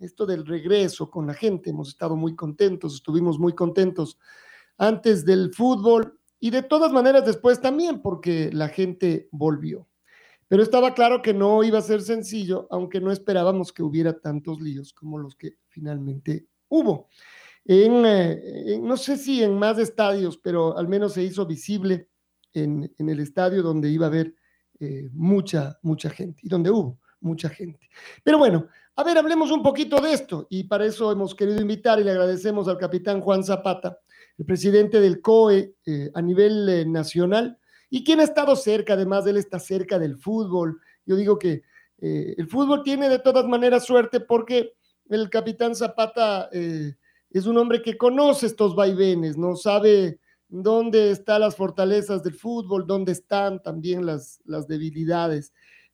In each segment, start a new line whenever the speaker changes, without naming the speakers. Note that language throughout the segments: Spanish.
esto del regreso con la gente. Hemos estado muy contentos, estuvimos muy contentos antes del fútbol y de todas maneras después también porque la gente volvió. Pero estaba claro que no iba a ser sencillo, aunque no esperábamos que hubiera tantos líos como los que finalmente hubo. Eh, no sé si en más estadios, pero al menos se hizo visible en, el estadio donde iba a haber eh, mucha, mucha gente y donde hubo mucha gente. Pero bueno, a ver, hablemos un poquito de esto y para eso hemos querido invitar y le agradecemos al capitán Juan Zapata, el presidente del COE eh, a nivel eh, nacional y quien ha estado cerca, además él está cerca del fútbol. Yo digo que eh, el fútbol tiene de todas maneras suerte porque el capitán Zapata es un hombre que conoce estos vaivenes, no sabe dónde están las fortalezas del fútbol, dónde están también las, las debilidades.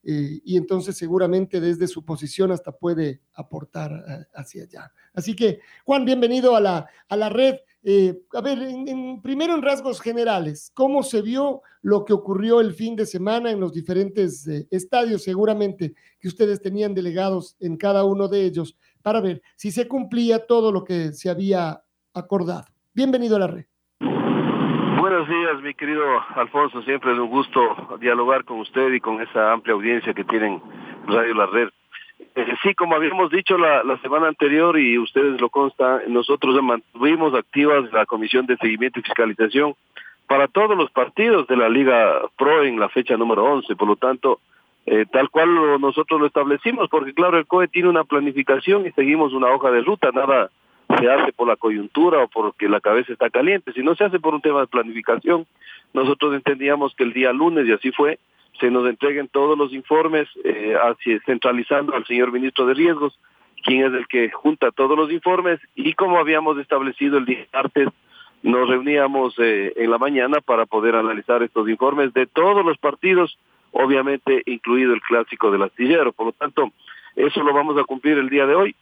Eh, y entonces seguramente desde su posición hasta puede aportar eh, hacia allá. Así que, Juan, bienvenido a la, a la red. Eh, a ver, primero en rasgos generales, ¿cómo se vio lo que ocurrió el fin de semana en los diferentes estadios? Seguramente que ustedes tenían delegados en cada uno de ellos para ver si se cumplía todo lo que se había acordado. Bienvenido a la red.
Buenos días, mi querido Alfonso. Siempre es un gusto dialogar con usted y con esa amplia audiencia que tienen Radio La Red. Eh, sí, como habíamos dicho la, semana anterior y ustedes lo constan, nosotros mantuvimos activas la Comisión de Seguimiento y Fiscalización para todos los partidos de la Liga Pro en la fecha número 11. Por lo tanto, eh, tal cual nosotros lo establecimos, porque claro, el COE tiene una planificación y seguimos una hoja de ruta, nada se hace por la coyuntura o porque la cabeza está caliente, si no se hace por un tema de planificación. Nosotros entendíamos que el día lunes, y así fue, se nos entreguen todos los informes, eh, centralizando al señor ministro de Riesgos, quien es el que junta todos los informes, y como habíamos establecido el día martes, nos reuníamos eh, en la mañana para poder analizar estos informes de todos los partidos, obviamente incluido el clásico del astillero. Por lo tanto, eso lo vamos a cumplir el día de hoy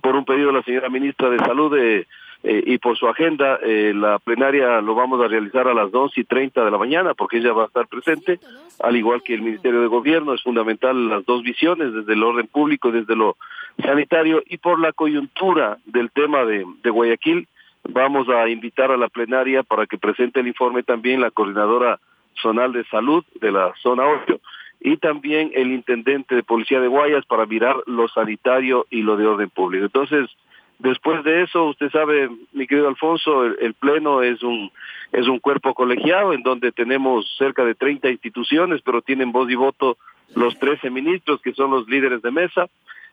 por un pedido de la señora ministra de Salud eh, eh, y por su agenda, eh, la plenaria lo vamos a realizar a las dos y treinta de la mañana porque ella va a estar presente, al igual que el Ministerio de Gobierno, es fundamental las dos visiones, desde el orden público, desde lo sanitario y por la coyuntura del tema de, de Guayaquil, vamos a invitar a la plenaria para que presente el informe también la coordinadora zonal de salud de la zona 8 y también el intendente de policía de Guayas para mirar lo sanitario y lo de orden público. Entonces, después de eso, usted sabe, mi querido Alfonso, el, pleno es un es un cuerpo colegiado en donde tenemos cerca de 30 instituciones, pero tienen voz y voto los 13 ministros que son los líderes de mesa.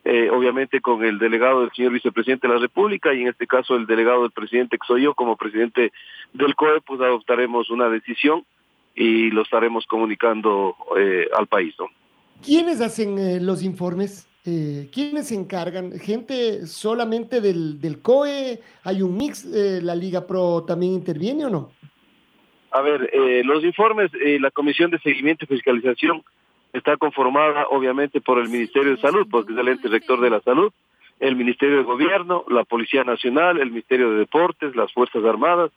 Eh, obviamente con el delegado del señor vicepresidente de la República y en este caso el delegado del presidente que soy yo como presidente del COE, pues adoptaremos una decisión y lo estaremos comunicando eh, al país. ¿no?
¿Quiénes hacen eh, los informes? Eh, ¿Quiénes se encargan? ¿Gente solamente del, del COE? ¿Hay un mix? ¿La Liga Pro también interviene o no?
A ver, los informes, la Comisión de Seguimiento y Fiscalización está conformada obviamente por el Ministerio de Salud, porque es el ente rector de la salud, el Ministerio de Gobierno, la Policía Nacional, el Ministerio de Deportes, las Fuerzas Armadas,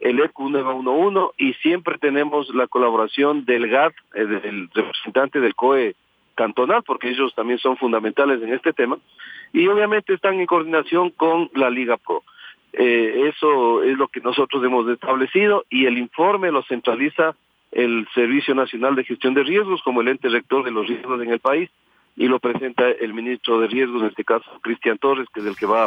el ECU 911 y siempre tenemos la colaboración del GAT, eh, el representante del COE cantonal, porque ellos también son fundamentales en este tema, y obviamente están en coordinación con la Liga Pro. Eh, eso es lo que nosotros hemos establecido y el informe lo centraliza el Servicio Nacional de Gestión de Riesgos como el ente rector de los riesgos en el país y lo presenta el ministro de Riesgos, en este caso Cristian Torres, que es el que va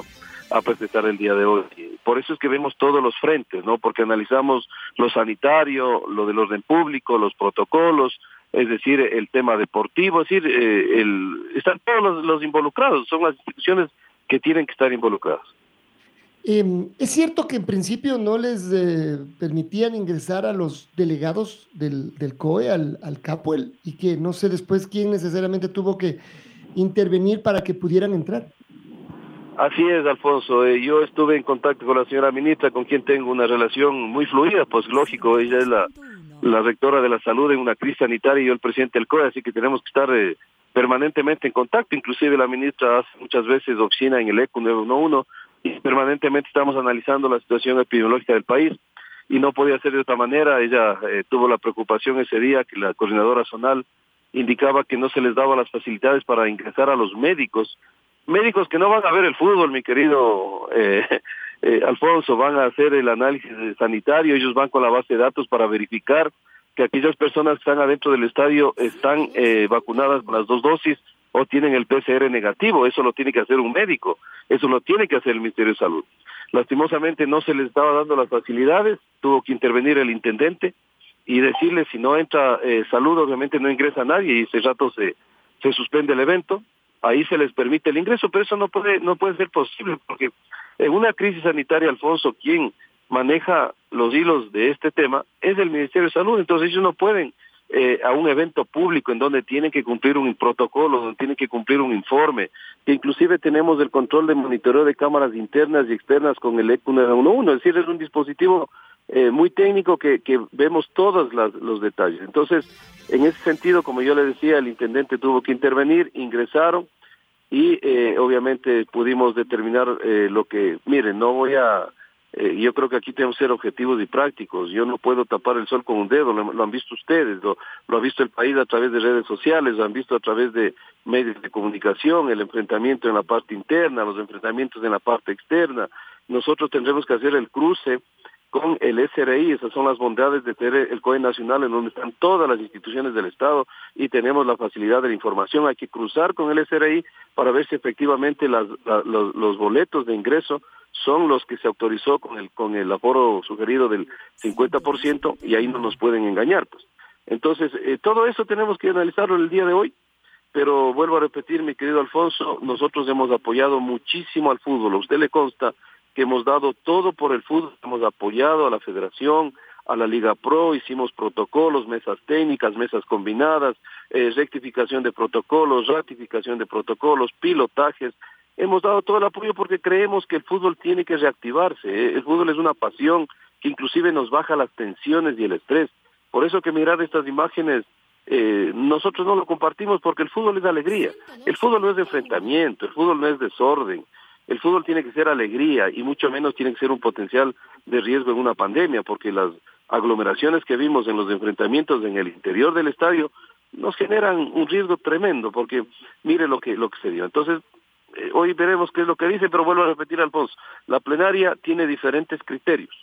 a presentar el día de hoy. Por eso es que vemos todos los frentes, ¿no? Porque analizamos lo sanitario, lo del orden público, los protocolos, es decir, el tema deportivo, es decir, eh, el, están todos los, los, involucrados, son las instituciones que tienen que estar involucradas.
Eh, es cierto que en principio no les eh, permitían ingresar a los delegados del, del COE, al, al CAPUEL, y que no sé después quién necesariamente tuvo que intervenir para que pudieran entrar.
Así es, Alfonso. Eh, yo estuve en contacto con la señora ministra, con quien tengo una relación muy fluida, pues lógico, ella es la, la rectora de la salud en una crisis sanitaria y yo el presidente del COE, así que tenemos que estar eh, permanentemente en contacto. Inclusive la ministra hace muchas veces oficina en el ECO 911 y permanentemente estamos analizando la situación epidemiológica del país y no podía ser de otra manera. Ella eh, tuvo la preocupación ese día que la coordinadora zonal indicaba que no se les daba las facilidades para ingresar a los médicos. Médicos que no van a ver el fútbol, mi querido eh, eh, Alfonso, van a hacer el análisis sanitario, ellos van con la base de datos para verificar que aquellas personas que están adentro del estadio están eh, vacunadas con las dos dosis o tienen el PCR negativo, eso lo tiene que hacer un médico, eso lo tiene que hacer el Ministerio de Salud. Lastimosamente no se les estaba dando las facilidades, tuvo que intervenir el intendente y decirle si no entra eh, salud, obviamente no ingresa nadie y ese rato se, se suspende el evento ahí se les permite el ingreso, pero eso no puede, no puede ser posible, porque en una crisis sanitaria, Alfonso, quien maneja los hilos de este tema es el Ministerio de Salud, entonces ellos no pueden eh, a un evento público en donde tienen que cumplir un protocolo, donde tienen que cumplir un informe, que inclusive tenemos el control de monitoreo de cámaras internas y externas con el ECU 911, es decir, es un dispositivo eh, muy técnico que, que vemos todos las, los detalles. Entonces, en ese sentido, como yo le decía, el intendente tuvo que intervenir, ingresaron y eh, obviamente pudimos determinar eh, lo que, miren, no voy a, eh, yo creo que aquí tenemos que ser objetivos y prácticos, yo no puedo tapar el sol con un dedo, lo, han visto ustedes, lo, lo, ha visto el país a través de redes sociales, lo han visto a través de medios de comunicación, el enfrentamiento en la parte interna, los enfrentamientos en la parte externa, nosotros tendremos que hacer el cruce con el SRI, esas son las bondades de tener el COE nacional en donde están todas las instituciones del Estado y tenemos la facilidad de la información. Hay que cruzar con el SRI para ver si efectivamente las, la, los, los, boletos de ingreso son los que se autorizó con el, con el aforo sugerido del 50% y ahí no nos pueden engañar. Pues. Entonces, eh, todo eso tenemos que analizarlo el día de hoy, pero vuelvo a repetir, mi querido Alfonso, nosotros hemos apoyado muchísimo al fútbol, a usted le consta que hemos dado todo por el fútbol, hemos apoyado a la federación, a la Liga Pro, hicimos protocolos, mesas técnicas, mesas combinadas, eh, rectificación de protocolos, ratificación de protocolos, pilotajes. Hemos dado todo el apoyo porque creemos que el fútbol tiene que reactivarse. ¿eh? El fútbol es una pasión que inclusive nos baja las tensiones y el estrés. Por eso que mirar estas imágenes, eh, nosotros no lo compartimos porque el fútbol es alegría. El fútbol no es de enfrentamiento, el fútbol no es desorden. El fútbol tiene que ser alegría y mucho menos tiene que ser un potencial de riesgo en una pandemia, porque las aglomeraciones que vimos en los enfrentamientos en el interior del estadio nos generan un riesgo tremendo, porque mire lo que lo que se dio. Entonces, eh, hoy veremos qué es lo que dice, pero vuelvo a repetir, Alfonso, la plenaria tiene diferentes criterios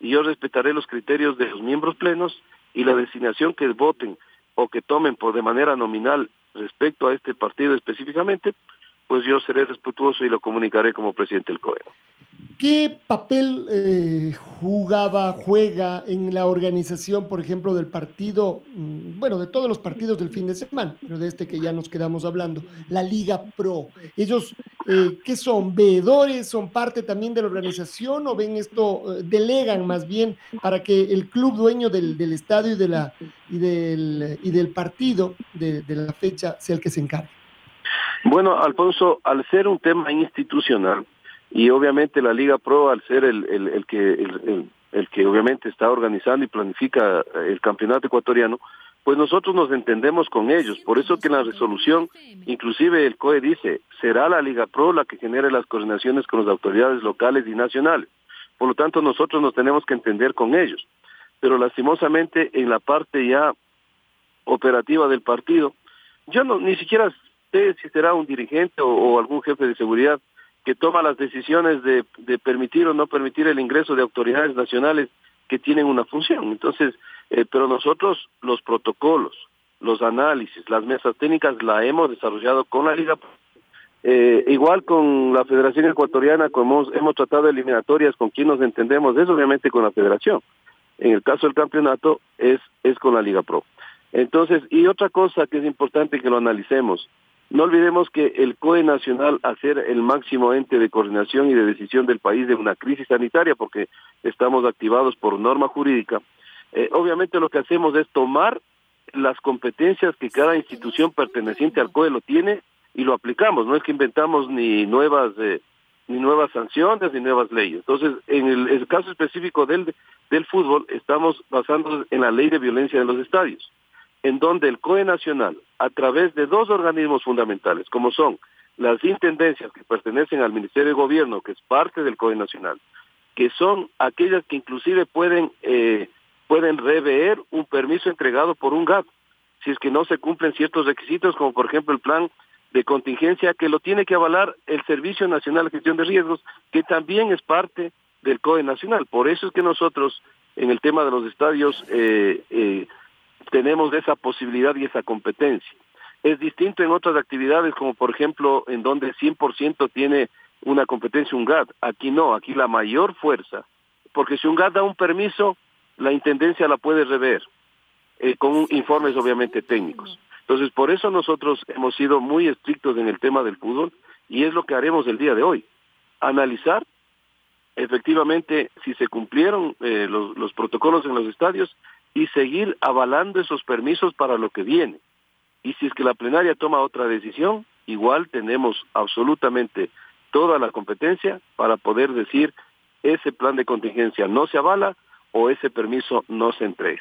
y yo respetaré los criterios de los miembros plenos y la designación que voten o que tomen por de manera nominal respecto a este partido específicamente, pues yo seré respetuoso y lo comunicaré como presidente del COE.
¿Qué papel eh, jugaba, juega en la organización, por ejemplo, del partido, mm, bueno, de todos los partidos del fin de semana, pero de este que ya nos quedamos hablando, la Liga Pro? ¿Ellos eh, qué son? ¿Veedores? ¿Son parte también de la organización o ven esto, eh, delegan más bien para que el club dueño del, del estadio y, de la, y, del, y del partido de, de la fecha sea el que se encargue?
Bueno, Alfonso, al ser un tema institucional y obviamente la Liga Pro, al ser el, el, que el, el, que obviamente está organizando y planifica el campeonato ecuatoriano, pues nosotros nos entendemos con ellos. Por eso que en la resolución, inclusive el COE dice, será la Liga Pro la que genere las coordinaciones con las autoridades locales y nacionales. Por lo tanto, nosotros nos tenemos que entender con ellos. Pero lastimosamente en la parte ya operativa del partido, yo no ni siquiera sé si será un dirigente o, algún jefe de seguridad que toma las decisiones de, de, permitir o no permitir el ingreso de autoridades nacionales que tienen una función. Entonces, eh, pero nosotros los protocolos, los análisis, las mesas técnicas la hemos desarrollado con la Liga. Eh, igual con la Federación Ecuatoriana, como hemos, hemos tratado eliminatorias con quien nos entendemos, es obviamente con la Federación. En el caso del campeonato es, es con la Liga Pro. Entonces, y otra cosa que es importante que lo analicemos, no olvidemos que el COE nacional, al ser el máximo ente de coordinación y de decisión del país de una crisis sanitaria, porque estamos activados por norma jurídica, eh, obviamente lo que hacemos es tomar las competencias que cada institución perteneciente al COE lo tiene y lo aplicamos. No es que inventamos ni nuevas eh, ni nuevas sanciones ni nuevas leyes. Entonces, en el, caso específico del del fútbol, estamos basándonos en la ley de violencia en los estadios, en donde el COE nacional, a través de dos organismos fundamentales, como son las intendencias que pertenecen al Ministerio de Gobierno, que es parte del COE nacional, que son aquellas que inclusive pueden eh, pueden rever un permiso entregado por un GAT, si es que no se cumplen ciertos requisitos, como por ejemplo el plan de contingencia que lo tiene que avalar el Servicio Nacional de Gestión de Riesgos, que también es parte del COE Nacional. Por eso es que nosotros, en el tema de los estadios, eh, eh, tenemos esa posibilidad y esa competencia. Es distinto en otras actividades, como por ejemplo, en donde 100% tiene una competencia un GAT. Aquí no, aquí la mayor fuerza, porque si un GAT da un permiso, la Intendencia la puede rever, eh, con informes obviamente técnicos. Entonces, por eso nosotros hemos sido muy estrictos en el tema del fútbol y es lo que haremos el día de hoy. Analizar efectivamente si se cumplieron eh, los, los protocolos en los estadios y seguir avalando esos permisos para lo que viene. Y si es que la plenaria toma otra decisión, igual tenemos absolutamente toda la competencia para poder decir ese plan de contingencia no se avala o ese permiso no se entregue.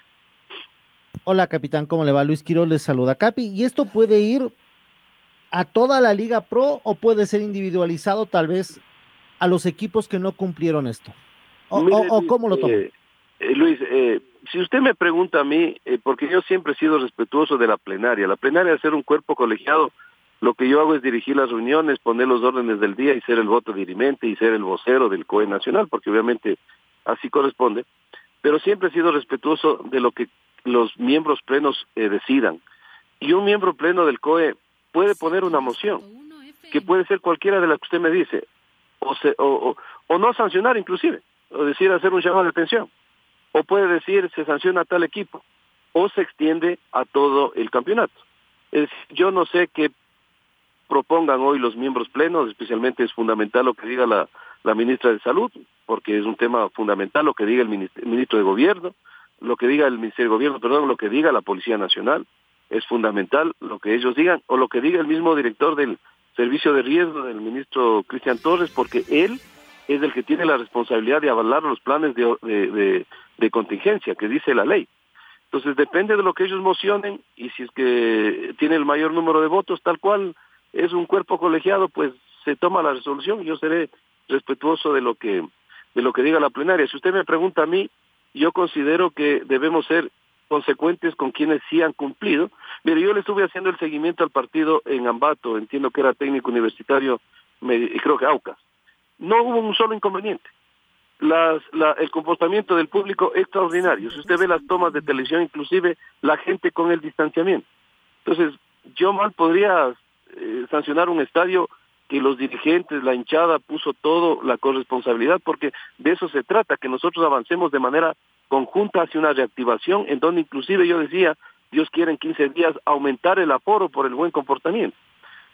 Hola, capitán, ¿cómo le va? Luis Quiroz les saluda. Capi, ¿y esto puede ir a toda la Liga Pro o puede ser individualizado tal vez a los equipos que no cumplieron esto? ¿O, cómo lo?
Eh, eh, Luis, eh, si usted me pregunta a mí, porque yo siempre he sido respetuoso de la plenaria, la plenaria es ser un cuerpo colegiado, lo que yo hago es dirigir las reuniones, poner los órdenes del día y ser el voto dirimente y ser el vocero del COE nacional, porque obviamente así corresponde, pero siempre he sido respetuoso de lo que los miembros plenos eh, decidan. Y un miembro pleno del COE puede poner una moción, que puede ser cualquiera de las que usted me dice, o, o, o, no sancionar inclusive, o decir hacer un llamado de atención, o puede decir se sanciona a tal equipo, o se extiende a todo el campeonato. Es, yo no sé qué propongan hoy los miembros plenos, especialmente es fundamental lo que diga la, ministra de Salud, porque es un tema fundamental lo que diga el ministro de Gobierno, lo que diga el Ministerio de Gobierno, perdón, lo que diga la Policía Nacional, es fundamental lo que ellos digan, o lo que diga el mismo director del Servicio de Riesgo, del ministro Cristian Torres, porque él es el que tiene la responsabilidad de avalar los planes de, contingencia que dice la ley. Entonces depende de lo que ellos mocionen y si es que tiene el mayor número de votos, tal cual es un cuerpo colegiado, pues se toma la resolución. Yo seré respetuoso de lo que de lo que diga la plenaria. Si usted me pregunta a mí, yo considero que debemos ser consecuentes con quienes sí han cumplido. Mire, yo le estuve haciendo el seguimiento al partido en Ambato, entiendo que era técnico universitario, y creo que Aucas. No hubo un solo inconveniente. Las, la, el comportamiento del público extraordinario. Si usted ve las tomas de televisión, inclusive la gente con el distanciamiento. Entonces, yo mal podría eh, sancionar un estadio que los dirigentes, la hinchada puso todo la corresponsabilidad, porque de eso se trata, que nosotros avancemos de manera conjunta hacia una reactivación, en donde inclusive yo decía, Dios quiere en 15 días aumentar el aforo por el buen comportamiento.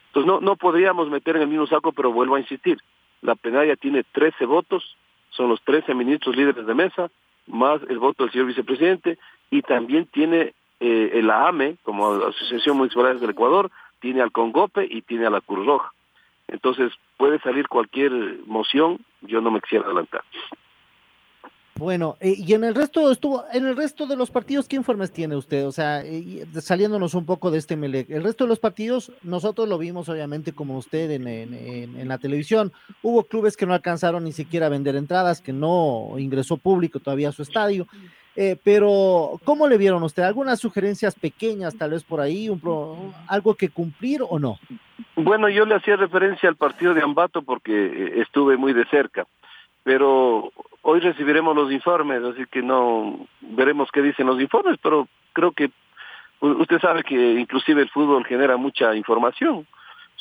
Entonces no, no podríamos meter en el mismo saco, pero vuelvo a insistir, la plenaria tiene 13 votos, son los 13 ministros líderes de mesa, más el voto del señor vicepresidente, y también tiene eh, el AME, como Asociación Municipal del Ecuador, tiene al Congope y tiene a la Cruz Roja. Entonces puede salir cualquier moción, yo no me quisiera adelantar.
Bueno, eh, y en el resto estuvo, en el resto de los partidos, ¿qué informes tiene usted? O sea, eh, saliéndonos un poco de este Melec, el resto de los partidos, nosotros lo vimos obviamente como usted en, la televisión. Hubo clubes que no alcanzaron ni siquiera a vender entradas, que no ingresó público todavía a su estadio. Eh, pero, ¿cómo le vieron usted? ¿Algunas sugerencias pequeñas, tal vez por ahí, un algo que cumplir o no?
Bueno, yo le hacía referencia al partido de Ambato porque eh, estuve muy de cerca, pero hoy recibiremos los informes, así que no veremos qué dicen los informes, pero creo que usted sabe que inclusive el fútbol genera mucha información.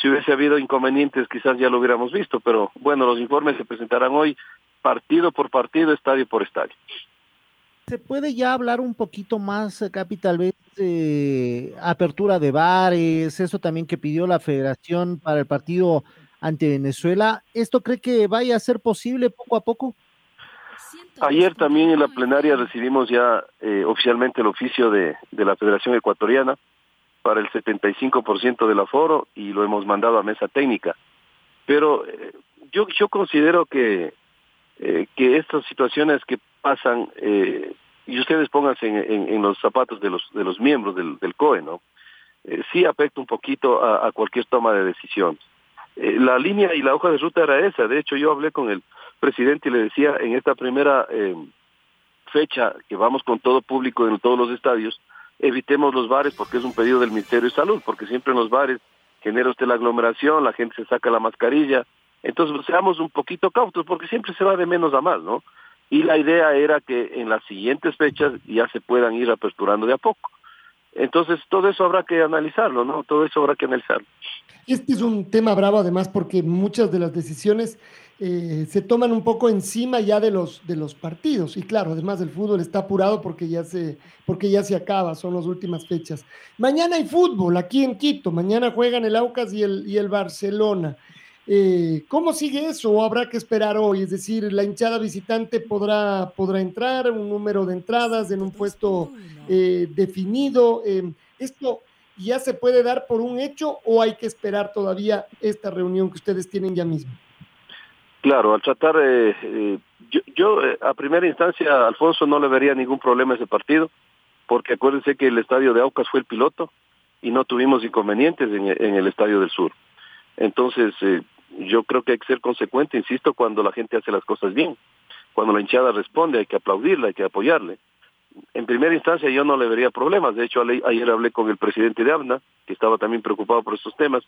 Si hubiese habido inconvenientes, quizás ya lo hubiéramos visto, pero bueno, los informes se presentarán hoy partido por partido, estadio por estadio.
¿Se puede ya hablar un poquito más, Capital, eh, apertura de bares, eso también que pidió la federación para el partido ante Venezuela. ¿Esto cree que vaya a ser posible poco a poco?
Ayer también en la plenaria recibimos ya eh, oficialmente el oficio de, de, la Federación Ecuatoriana para el 75% del aforo y lo hemos mandado a mesa técnica. Pero eh, yo, yo considero que, eh, que estas situaciones que pasan, eh, y ustedes pónganse en, en, los zapatos de los, de los miembros del, del COE, ¿no? sí afecta un poquito a, a cualquier toma de decisiones. La línea y la hoja de ruta era esa. De hecho, yo hablé con el presidente y le decía en esta primera eh, fecha que vamos con todo público en todos los estadios, evitemos los bares porque es un pedido del Ministerio de Salud, porque siempre en los bares genera usted la aglomeración, la gente se saca la mascarilla, entonces seamos un poquito cautos porque siempre se va de menos a más, ¿no? Y la idea era que en las siguientes fechas ya se puedan ir aperturando de a poco. Entonces, todo eso habrá que analizarlo, ¿no? Todo eso habrá que analizarlo.
Este es un tema bravo, además, porque muchas de las decisiones eh, se toman un poco encima ya de los, de los partidos. Y claro, además el fútbol está apurado porque ya, se, porque ya se acaba, son las últimas fechas. Mañana hay fútbol aquí en Quito, mañana juegan el Aucas y el, y el Barcelona. Eh, ¿Cómo sigue eso o habrá que esperar hoy? Es decir, la hinchada visitante podrá, podrá entrar, un número de entradas en un puesto eh, definido. Eh, ¿Esto ya se puede dar por un hecho o hay que esperar todavía esta reunión que ustedes tienen ya mismo?
Claro, al tratar, eh, eh, yo, yo eh, a primera instancia, Alfonso, no le vería ningún problema a ese partido, porque acuérdense que el estadio de Aucas fue el piloto y no tuvimos inconvenientes en, en el estadio del sur. Entonces, eh, yo creo que hay que ser consecuente, insisto, cuando la gente hace las cosas bien. Cuando la hinchada responde, hay que aplaudirla, hay que apoyarle. En primera instancia yo no le vería problemas. De hecho, ayer hablé con el presidente de ABNA, que estaba también preocupado por estos temas,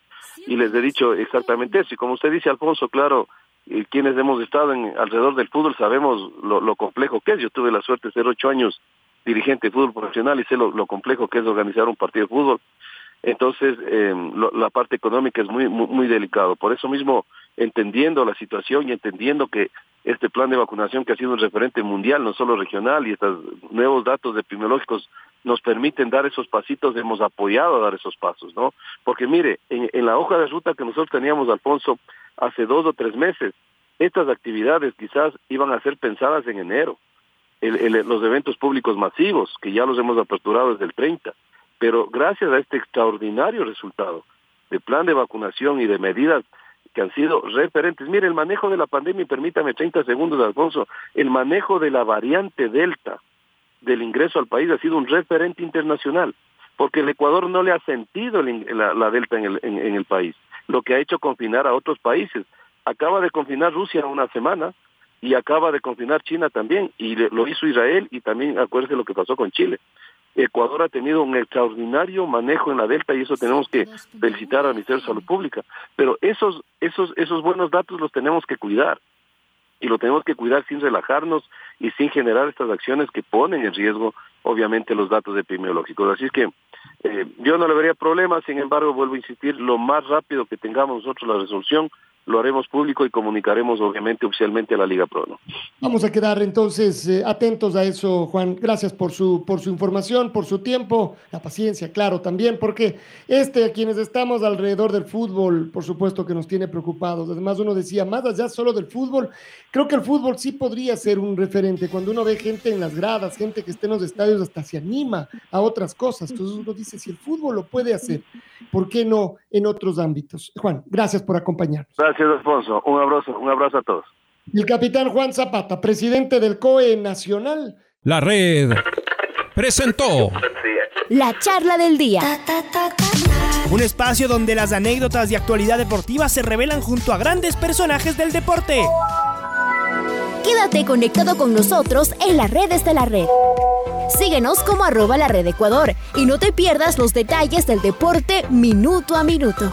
y les he dicho exactamente eso. Y como usted dice, Alfonso, claro, y quienes hemos estado en, alrededor del fútbol sabemos lo, lo, complejo que es. Yo tuve la suerte de ser ocho años dirigente de fútbol profesional y sé lo, lo complejo que es organizar un partido de fútbol. Entonces, eh, lo, la parte económica es muy, muy, muy delicado. Por eso mismo, entendiendo la situación y entendiendo que este plan de vacunación que ha sido un referente mundial, no solo regional, y estos nuevos datos epidemiológicos nos permiten dar esos pasitos, hemos apoyado a dar esos pasos, ¿no? Porque mire, en, en la hoja de ruta que nosotros teníamos, Alfonso, hace dos o tres meses, estas actividades quizás iban a ser pensadas en enero. El, el, los eventos públicos masivos, que ya los hemos aperturado desde el 30, pero gracias a este extraordinario resultado de plan de vacunación y de medidas que han sido referentes. Mire, el manejo de la pandemia, permítame 30 segundos, Alfonso, el manejo de la variante Delta del ingreso al país ha sido un referente internacional, porque el Ecuador no le ha sentido el, la, la, Delta en el, en, en el país, lo que ha hecho confinar a otros países. Acaba de confinar Rusia una semana y acaba de confinar China también, y lo hizo Israel y también acuérdese lo que pasó con Chile. Ecuador ha tenido un extraordinario manejo en la Delta y eso tenemos que felicitar al Ministerio de Salud Pública. Pero esos, esos, esos buenos datos los tenemos que cuidar y lo tenemos que cuidar sin relajarnos y sin generar estas acciones que ponen en riesgo, obviamente, los datos epidemiológicos. Así es que eh, yo no le vería problema, sin embargo, vuelvo a insistir, lo más rápido que tengamos nosotros la resolución, lo haremos público y comunicaremos obviamente oficialmente a la Liga Pro. ¿no?
Vamos a quedar entonces eh, atentos a eso, Juan. Gracias por su, por su información, por su tiempo, la paciencia, claro, también, porque este, a quienes estamos alrededor del fútbol, por supuesto que nos tiene preocupados. Además, uno decía, más allá solo del fútbol, creo que el fútbol sí podría ser un referente. Cuando uno ve gente en las gradas, gente que esté en los estadios, hasta se anima a otras cosas. Entonces uno dice, si el fútbol lo puede hacer, ¿por qué no en otros ámbitos? Juan, gracias por acompañarnos.
Gracias. Gracias, Alfonso. Un abrazo, un abrazo a todos.
El capitán Juan Zapata, presidente del COE Nacional.
La red presentó
la charla del día.
Un espacio donde las anécdotas de actualidad deportiva se revelan junto a grandes personajes del deporte.
Quédate conectado con nosotros en las redes de la red. Síguenos como arroba la red Ecuador y no te pierdas los detalles del deporte minuto a minuto.